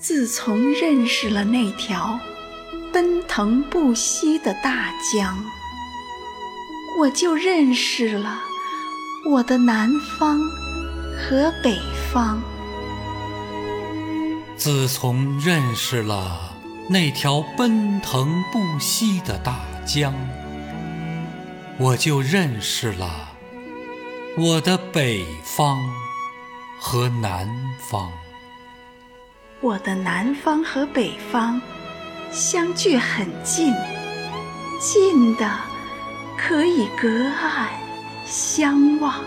自从认识了那条奔腾不息的大江，我就认识了我的南方和北方。自从认识了那条奔腾不息的大江，我就认识了我的北方和南方。我的南方和北方相距很近，近的可以隔岸相望。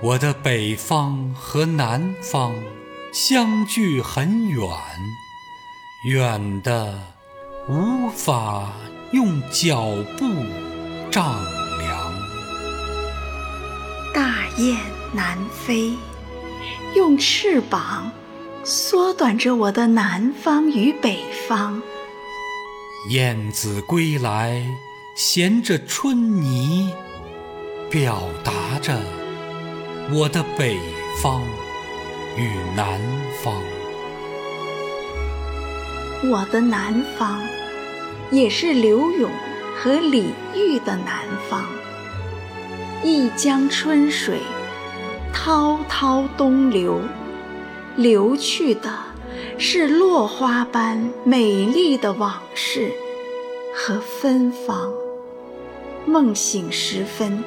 我的北方和南方相距很远，远的无法用脚步丈量。大雁南飞，用翅膀。缩短着我的南方与北方。燕子归来，衔着春泥，表达着我的北方与南方。我的南方，也是柳永和李煜的南方。一江春水，滔滔东流。流去的是落花般美丽的往事和芬芳，梦醒时分，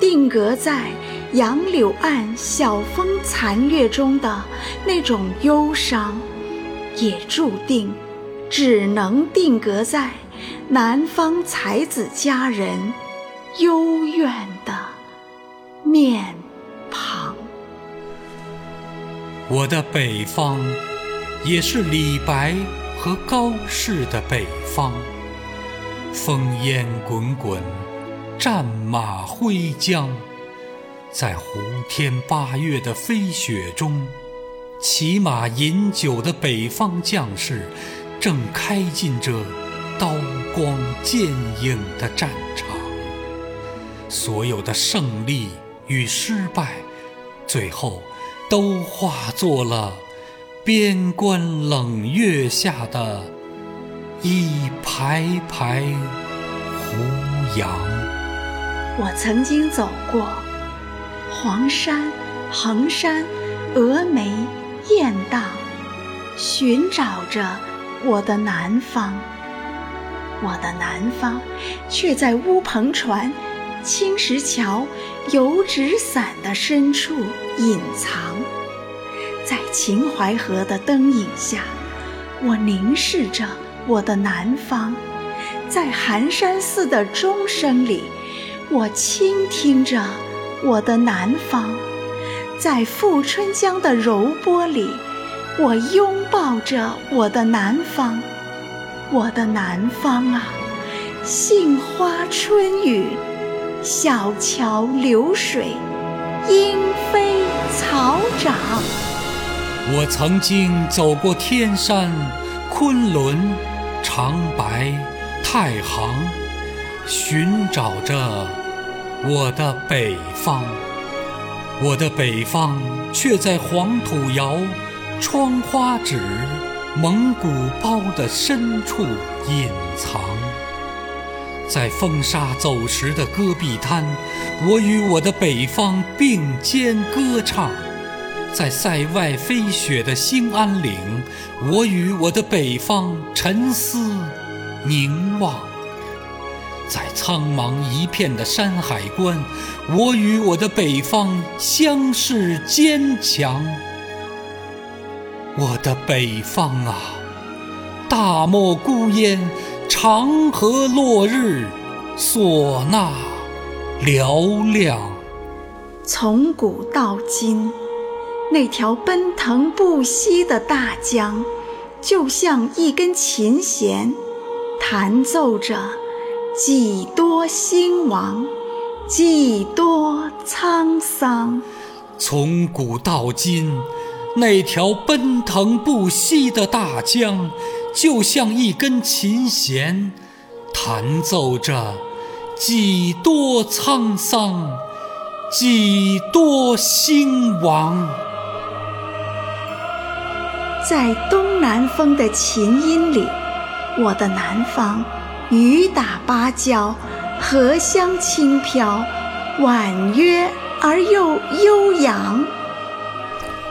定格在杨柳岸晓风残月中的那种忧伤，也注定只能定格在南方才子佳人幽怨的面庞。我的北方，也是李白和高适的北方。烽烟滚滚，战马挥缰，在胡天八月的飞雪中，骑马饮酒的北方将士，正开进这刀光剑影的战场。所有的胜利与失败，最后。都化作了边关冷月下的一排排胡杨。我曾经走过黄山、衡山、峨眉、雁荡，寻找着我的南方。我的南方，却在乌篷船。青石桥、油纸伞的深处隐藏，在秦淮河的灯影下，我凝视着我的南方；在寒山寺的钟声里，我倾听着我的南方；在富春江的柔波里，我拥抱着我的南方。我的南方啊，杏花春雨。小桥流水，莺飞草长。我曾经走过天山、昆仑、长白、太行，寻找着我的北方。我的北方却在黄土窑、窗花纸、蒙古包的深处隐藏。在风沙走石的戈壁滩，我与我的北方并肩歌唱；在塞外飞雪的兴安岭，我与我的北方沉思凝望；在苍茫一片的山海关，我与我的北方相视坚强。我的北方啊，大漠孤烟。长河落日，唢呐嘹亮。从古到今，那条奔腾不息的大江，就像一根琴弦，弹奏着几多兴亡，几多沧桑。从古到今，那条奔腾不息的大江。就像一根琴弦，弹奏着几多沧桑，几多兴亡。在东南风的琴音里，我的南方雨打芭蕉，荷香轻飘，婉约而又悠扬。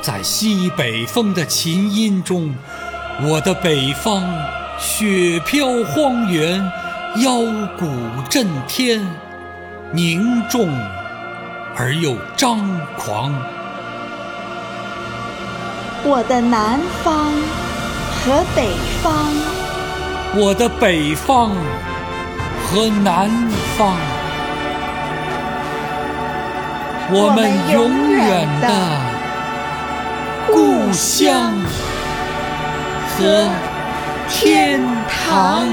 在西北风的琴音中，我的北方雪飘荒原，腰鼓震天，凝重而又张狂。我的南方和北方，我的北方和南方，我们永远的故乡和天堂。